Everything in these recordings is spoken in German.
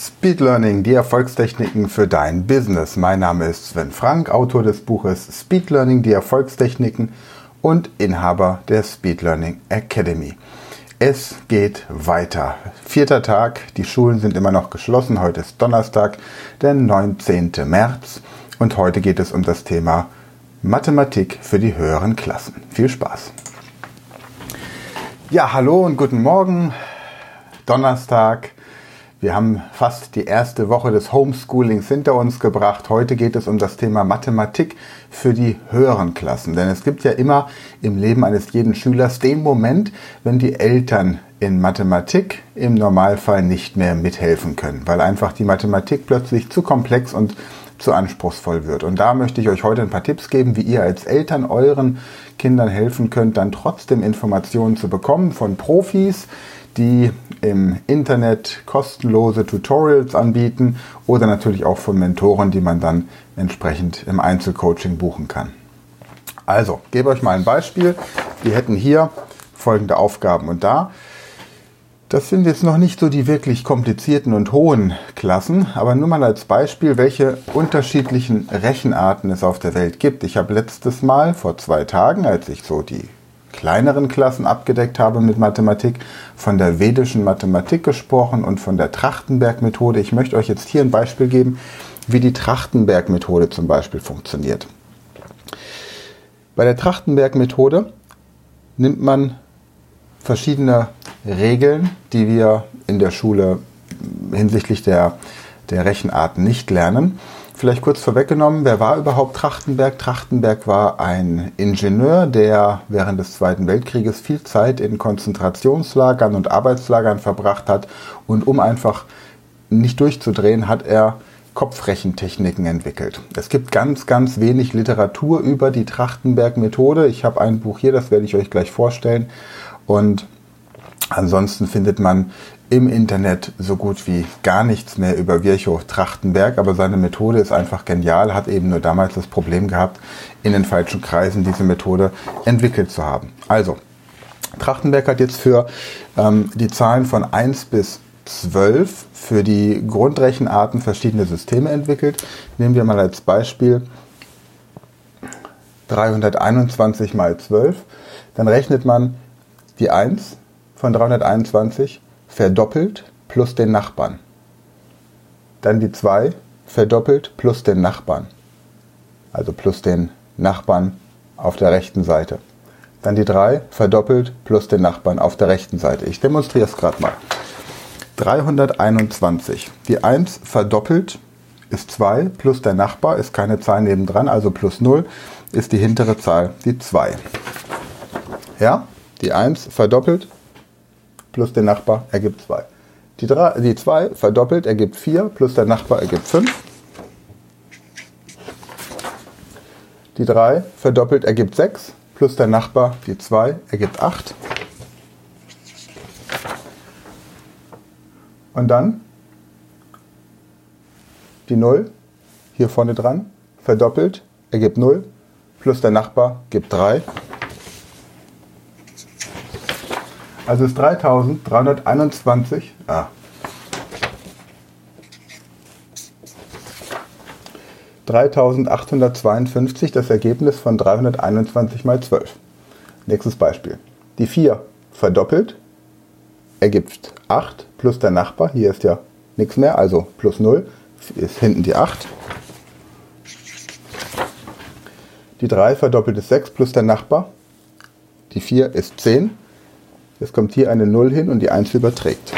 Speed Learning, die Erfolgstechniken für dein Business. Mein Name ist Sven Frank, Autor des Buches Speed Learning, die Erfolgstechniken und Inhaber der Speed Learning Academy. Es geht weiter. Vierter Tag, die Schulen sind immer noch geschlossen. Heute ist Donnerstag, der 19. März und heute geht es um das Thema Mathematik für die höheren Klassen. Viel Spaß. Ja, hallo und guten Morgen. Donnerstag. Wir haben fast die erste Woche des Homeschoolings hinter uns gebracht. Heute geht es um das Thema Mathematik für die höheren Klassen. Denn es gibt ja immer im Leben eines jeden Schülers den Moment, wenn die Eltern in Mathematik im Normalfall nicht mehr mithelfen können, weil einfach die Mathematik plötzlich zu komplex und zu anspruchsvoll wird. Und da möchte ich euch heute ein paar Tipps geben, wie ihr als Eltern euren Kindern helfen könnt, dann trotzdem Informationen zu bekommen von Profis, die im Internet kostenlose Tutorials anbieten oder natürlich auch von Mentoren, die man dann entsprechend im Einzelcoaching buchen kann. Also, gebe euch mal ein Beispiel. Wir hätten hier folgende Aufgaben und da. Das sind jetzt noch nicht so die wirklich komplizierten und hohen Klassen, aber nur mal als Beispiel, welche unterschiedlichen Rechenarten es auf der Welt gibt. Ich habe letztes Mal vor zwei Tagen, als ich so die kleineren Klassen abgedeckt habe mit Mathematik, von der vedischen Mathematik gesprochen und von der Trachtenberg-Methode. Ich möchte euch jetzt hier ein Beispiel geben, wie die Trachtenberg-Methode zum Beispiel funktioniert. Bei der Trachtenberg-Methode nimmt man verschiedene Regeln, die wir in der Schule hinsichtlich der, der Rechenarten nicht lernen Vielleicht kurz vorweggenommen, wer war überhaupt Trachtenberg? Trachtenberg war ein Ingenieur, der während des Zweiten Weltkrieges viel Zeit in Konzentrationslagern und Arbeitslagern verbracht hat. Und um einfach nicht durchzudrehen, hat er Kopfrechentechniken entwickelt. Es gibt ganz, ganz wenig Literatur über die Trachtenberg-Methode. Ich habe ein Buch hier, das werde ich euch gleich vorstellen. Und ansonsten findet man im Internet so gut wie gar nichts mehr über Virchow Trachtenberg, aber seine Methode ist einfach genial, hat eben nur damals das Problem gehabt, in den falschen Kreisen diese Methode entwickelt zu haben. Also, Trachtenberg hat jetzt für ähm, die Zahlen von 1 bis 12 für die Grundrechenarten verschiedene Systeme entwickelt. Nehmen wir mal als Beispiel 321 mal 12. Dann rechnet man die 1 von 321 verdoppelt plus den Nachbarn. Dann die 2 verdoppelt plus den Nachbarn. Also plus den Nachbarn auf der rechten Seite. Dann die 3 verdoppelt plus den Nachbarn auf der rechten Seite. Ich demonstriere es gerade mal. 321. Die 1 verdoppelt ist 2 plus der Nachbar ist keine Zahl nebendran, also plus 0 ist die hintere Zahl die 2. Ja, die 1 verdoppelt plus der Nachbar ergibt 2. Die, 3, die 2 verdoppelt ergibt 4 plus der Nachbar ergibt 5. Die 3 verdoppelt ergibt 6 plus der Nachbar die 2 ergibt 8. Und dann die 0 hier vorne dran verdoppelt ergibt 0 plus der Nachbar gibt 3. Also ist 3321. Ah. 3852 das Ergebnis von 321 mal 12. Nächstes Beispiel. Die 4 verdoppelt ergibt 8 plus der Nachbar. Hier ist ja nichts mehr, also plus 0 ist hinten die 8. Die 3 verdoppelt ist 6 plus der Nachbar. Die 4 ist 10 Jetzt kommt hier eine 0 hin und die 1 überträgt.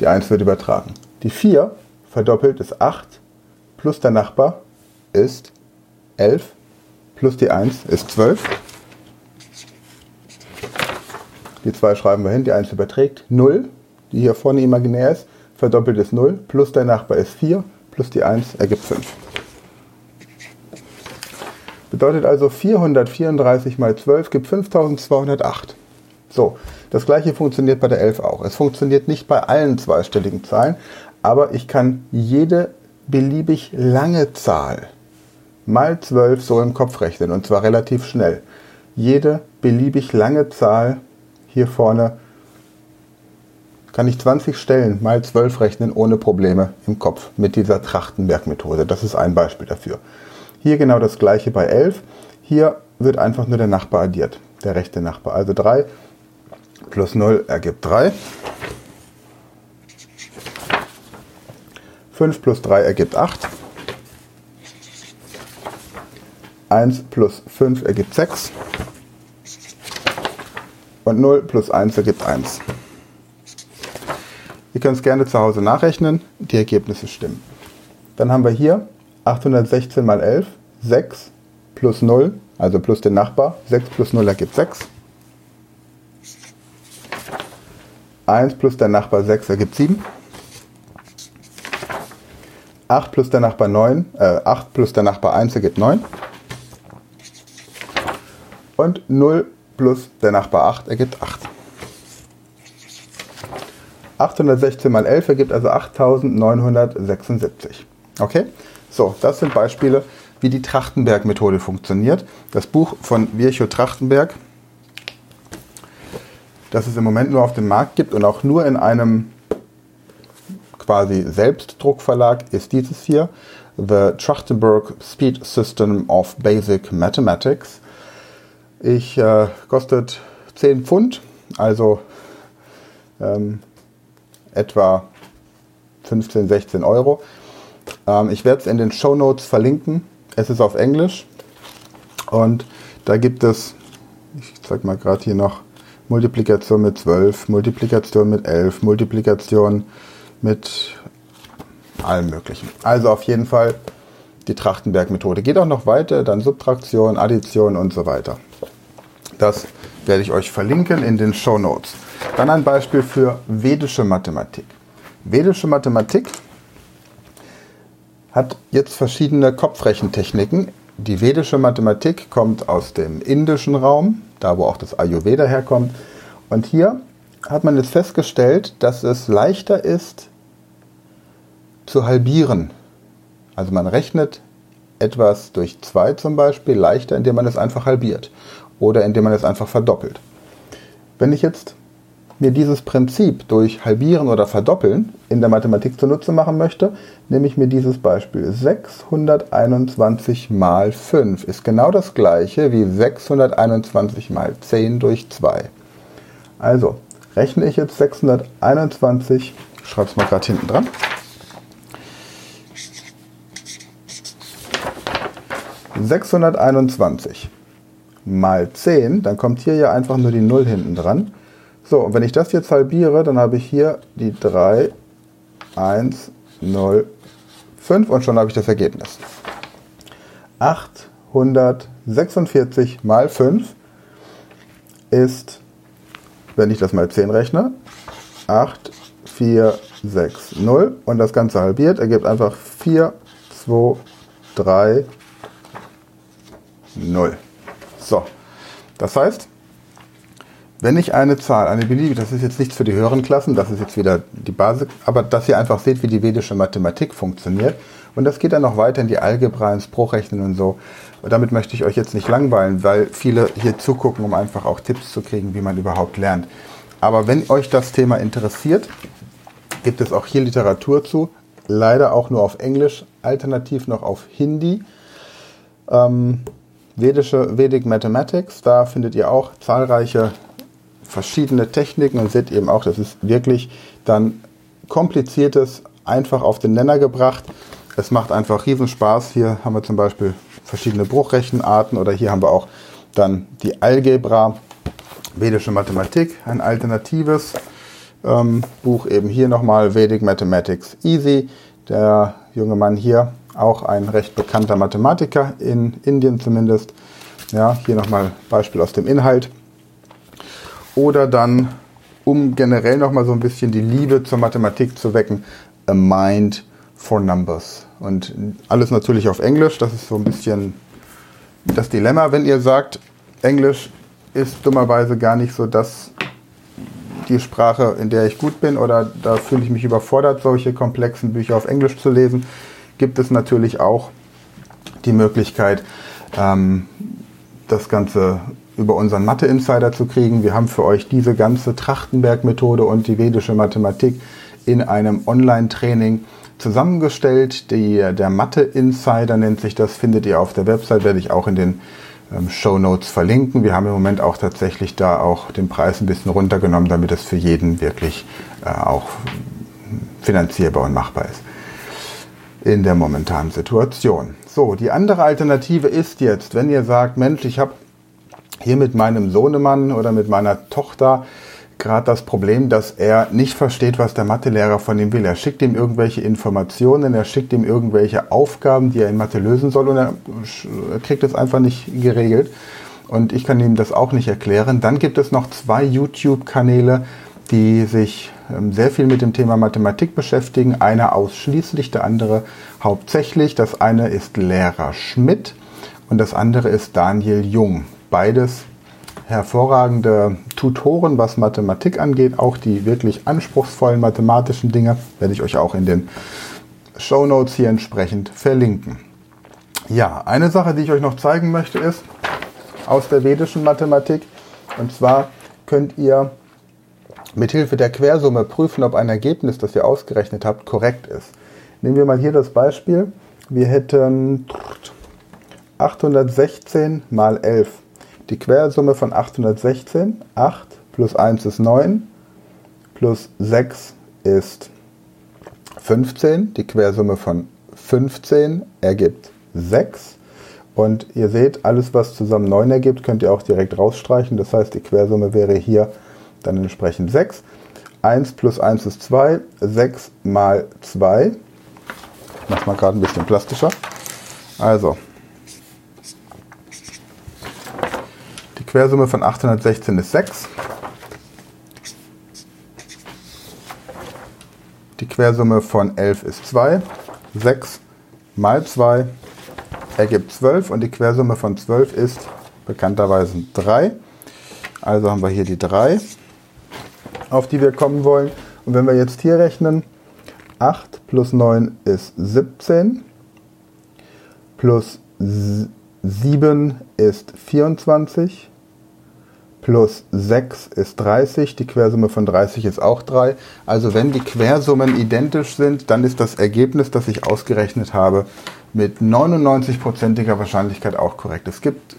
Die 1 wird übertragen. Die 4 verdoppelt ist 8 plus der Nachbar ist 11 plus die 1 ist 12. Die 2 schreiben wir hin, die 1 überträgt. 0, die hier vorne imaginär ist, verdoppelt ist 0, plus der Nachbar ist 4, plus die 1 ergibt 5. Bedeutet also 434 mal 12 gibt 5208. So, das gleiche funktioniert bei der 11 auch. Es funktioniert nicht bei allen zweistelligen Zahlen, aber ich kann jede beliebig lange Zahl mal 12 so im Kopf rechnen und zwar relativ schnell. Jede beliebig lange Zahl hier vorne kann ich 20 Stellen mal 12 rechnen ohne Probleme im Kopf mit dieser Trachtenberg-Methode. Das ist ein Beispiel dafür. Hier genau das gleiche bei 11. Hier wird einfach nur der Nachbar addiert, der rechte Nachbar. Also 3 plus 0 ergibt 3. 5 plus 3 ergibt 8. 1 plus 5 ergibt 6. Und 0 plus 1 ergibt 1. Ihr könnt es gerne zu Hause nachrechnen, die Ergebnisse stimmen. Dann haben wir hier 816 mal 11, 6 plus 0, also plus den Nachbar, 6 plus 0 ergibt 6. 1 plus der Nachbar 6 ergibt 7. 8 plus der Nachbar 9, äh, 8 plus der Nachbar 1 ergibt 9. Und 0 plus der Nachbar 8 ergibt 8. 816 mal 11 ergibt also 8976. Okay? So, das sind Beispiele, wie die Trachtenberg-Methode funktioniert. Das Buch von Virchow Trachtenberg, das es im Moment nur auf dem Markt gibt und auch nur in einem quasi Selbstdruckverlag, ist dieses hier. The Trachtenberg Speed System of Basic Mathematics. Ich äh, kostet 10 Pfund, also ähm, etwa 15, 16 Euro. Ähm, ich werde es in den Show Notes verlinken. Es ist auf Englisch und da gibt es, ich zeige mal gerade hier noch, Multiplikation mit 12, Multiplikation mit 11, Multiplikation mit allem Möglichen. Also auf jeden Fall die Trachtenberg-Methode. Geht auch noch weiter, dann Subtraktion, Addition und so weiter. Das werde ich euch verlinken in den Show Notes. Dann ein Beispiel für vedische Mathematik. Vedische Mathematik hat jetzt verschiedene Kopfrechentechniken. Die vedische Mathematik kommt aus dem indischen Raum, da wo auch das Ayurveda herkommt. Und hier hat man jetzt festgestellt, dass es leichter ist zu halbieren. Also man rechnet etwas durch 2 zum Beispiel leichter, indem man es einfach halbiert oder indem man es einfach verdoppelt. Wenn ich jetzt mir dieses Prinzip durch Halbieren oder Verdoppeln in der Mathematik zunutze machen möchte, nehme ich mir dieses Beispiel. 621 mal 5 ist genau das gleiche wie 621 mal 10 durch 2. Also rechne ich jetzt 621, ich schreibe es mal gerade hinten dran. Sechshunderteinundzwanzig mal 10, dann kommt hier ja einfach nur die 0 hinten dran. So, und wenn ich das jetzt halbiere, dann habe ich hier die 3, 1, 0, 5 und schon habe ich das Ergebnis. 846 mal 5 ist, wenn ich das mal 10 rechne, 8, 4, 6, 0 und das Ganze halbiert, ergibt einfach 4, 2, 3, 0. So, das heißt, wenn ich eine Zahl, eine beliebige, das ist jetzt nichts für die höheren Klassen, das ist jetzt wieder die Basis, aber dass ihr einfach seht, wie die vedische Mathematik funktioniert. Und das geht dann noch weiter in die Algebra, ins Bruchrechnen und so. Und damit möchte ich euch jetzt nicht langweilen, weil viele hier zugucken, um einfach auch Tipps zu kriegen, wie man überhaupt lernt. Aber wenn euch das Thema interessiert, gibt es auch hier Literatur zu. Leider auch nur auf Englisch, alternativ noch auf Hindi. Ähm, Vedische Vedic Mathematics, da findet ihr auch zahlreiche verschiedene Techniken und seht eben auch, das ist wirklich dann kompliziertes einfach auf den Nenner gebracht. Es macht einfach riesen Spaß. Hier haben wir zum Beispiel verschiedene Bruchrechenarten oder hier haben wir auch dann die Algebra, vedische Mathematik, ein alternatives ähm, Buch eben hier nochmal Vedic Mathematics Easy. Der junge Mann hier, auch ein recht bekannter Mathematiker in Indien zumindest. Ja, hier nochmal Beispiel aus dem Inhalt. Oder dann, um generell nochmal so ein bisschen die Liebe zur Mathematik zu wecken, A Mind for Numbers. Und alles natürlich auf Englisch. Das ist so ein bisschen das Dilemma, wenn ihr sagt, Englisch ist dummerweise gar nicht so das, die Sprache, in der ich gut bin oder da fühle ich mich überfordert, solche komplexen Bücher auf Englisch zu lesen, gibt es natürlich auch die Möglichkeit, ähm, das Ganze über unseren Mathe-Insider zu kriegen. Wir haben für euch diese ganze Trachtenberg-Methode und die vedische Mathematik in einem Online-Training zusammengestellt. Die, der Mathe-Insider nennt sich das, findet ihr auf der Website, werde ich auch in den ähm, Show Notes verlinken. Wir haben im Moment auch tatsächlich da auch den Preis ein bisschen runtergenommen, damit es für jeden wirklich äh, auch finanzierbar und machbar ist in der momentanen Situation. So, die andere Alternative ist jetzt, wenn ihr sagt, Mensch, ich habe hier mit meinem Sohnemann oder mit meiner Tochter gerade das Problem, dass er nicht versteht, was der Mathelehrer von ihm will. Er schickt ihm irgendwelche Informationen, er schickt ihm irgendwelche Aufgaben, die er in Mathe lösen soll und er kriegt es einfach nicht geregelt. Und ich kann ihm das auch nicht erklären. Dann gibt es noch zwei YouTube-Kanäle, die sich ähm, sehr viel mit dem Thema Mathematik beschäftigen. Einer ausschließlich, der andere hauptsächlich. Das eine ist Lehrer Schmidt und das andere ist Daniel Jung. Beides hervorragende Tutoren, was Mathematik angeht. Auch die wirklich anspruchsvollen mathematischen Dinge werde ich euch auch in den Show Notes hier entsprechend verlinken. Ja, eine Sache, die ich euch noch zeigen möchte, ist aus der vedischen Mathematik. Und zwar könnt ihr mithilfe der Quersumme prüfen, ob ein Ergebnis, das ihr ausgerechnet habt, korrekt ist. Nehmen wir mal hier das Beispiel. Wir hätten 816 mal 11. Die Quersumme von 816, 8 plus 1 ist 9, plus 6 ist 15. Die Quersumme von 15 ergibt 6. Und ihr seht, alles was zusammen 9 ergibt, könnt ihr auch direkt rausstreichen. Das heißt, die Quersumme wäre hier dann entsprechend 6. 1 plus 1 ist 2, 6 mal 2. Ich mache mal gerade ein bisschen plastischer. Also, Quersumme von 816 ist 6. Die Quersumme von 11 ist 2. 6 mal 2 ergibt 12 und die Quersumme von 12 ist bekannterweise 3. Also haben wir hier die 3 auf die wir kommen wollen. Und wenn wir jetzt hier rechnen, 8 plus 9 ist 17, plus 7 ist 24, plus 6 ist 30, die Quersumme von 30 ist auch 3. Also wenn die Quersummen identisch sind, dann ist das Ergebnis, das ich ausgerechnet habe, mit 99%iger Wahrscheinlichkeit auch korrekt. Es gibt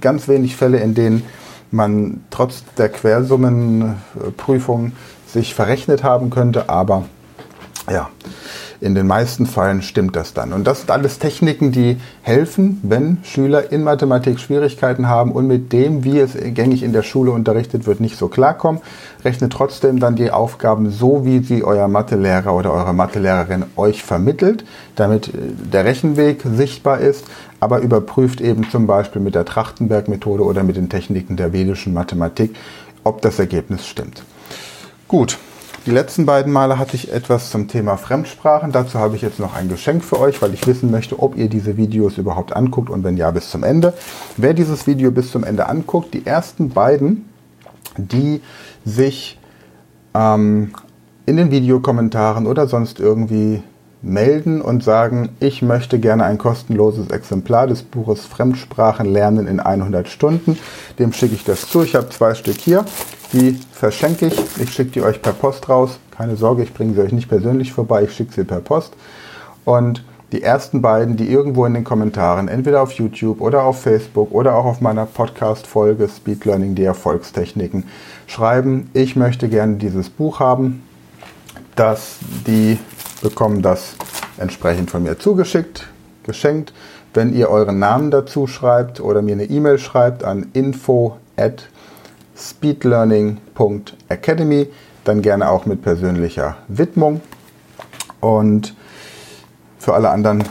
ganz wenig Fälle, in denen man trotz der Quersummenprüfung sich verrechnet haben könnte, aber ja, in den meisten Fällen stimmt das dann. Und das sind alles Techniken, die helfen, wenn Schüler in Mathematik Schwierigkeiten haben und mit dem, wie es gängig in der Schule unterrichtet wird, nicht so klarkommen. Rechnet trotzdem dann die Aufgaben so, wie sie euer Mathelehrer oder eure Mathelehrerin euch vermittelt, damit äh, der Rechenweg sichtbar ist, aber überprüft eben zum Beispiel mit der Trachtenberg-Methode oder mit den Techniken der vedischen Mathematik, ob das Ergebnis stimmt. Gut, die letzten beiden Male hatte ich etwas zum Thema Fremdsprachen. Dazu habe ich jetzt noch ein Geschenk für euch, weil ich wissen möchte, ob ihr diese Videos überhaupt anguckt und wenn ja, bis zum Ende. Wer dieses Video bis zum Ende anguckt, die ersten beiden, die sich ähm, in den Videokommentaren oder sonst irgendwie melden und sagen, ich möchte gerne ein kostenloses Exemplar des Buches Fremdsprachen lernen in 100 Stunden. Dem schicke ich das zu. Ich habe zwei Stück hier. Die verschenke ich. Ich schicke die euch per Post raus. Keine Sorge, ich bringe sie euch nicht persönlich vorbei. Ich schicke sie per Post. Und die ersten beiden, die irgendwo in den Kommentaren, entweder auf YouTube oder auf Facebook oder auch auf meiner Podcast-Folge Speed Learning, die Erfolgstechniken, schreiben, ich möchte gerne dieses Buch haben, dass die bekommen das entsprechend von mir zugeschickt, geschenkt. Wenn ihr euren Namen dazu schreibt oder mir eine E-Mail schreibt an info at speedlearning.academy, dann gerne auch mit persönlicher Widmung. Und für alle anderen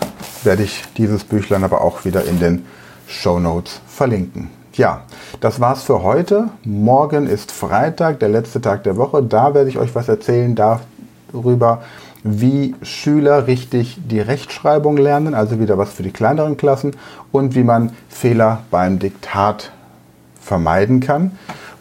werde ich dieses Büchlein aber auch wieder in den Show Notes verlinken. Ja, das war's für heute. Morgen ist Freitag, der letzte Tag der Woche. Da werde ich euch was erzählen darüber, wie Schüler richtig die Rechtschreibung lernen, also wieder was für die kleineren Klassen und wie man Fehler beim Diktat vermeiden kann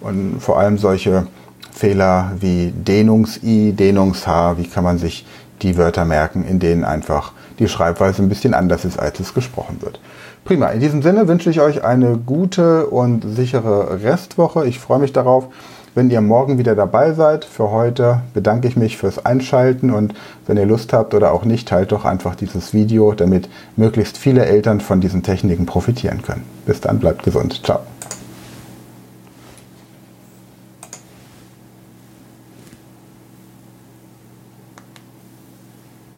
und vor allem solche Fehler wie Dehnungs-I, Dehnungs-H, wie kann man sich die Wörter merken, in denen einfach die Schreibweise ein bisschen anders ist, als es gesprochen wird. Prima, in diesem Sinne wünsche ich euch eine gute und sichere Restwoche. Ich freue mich darauf, wenn ihr morgen wieder dabei seid. Für heute bedanke ich mich fürs Einschalten und wenn ihr Lust habt oder auch nicht, teilt doch einfach dieses Video, damit möglichst viele Eltern von diesen Techniken profitieren können. Bis dann, bleibt gesund. Ciao.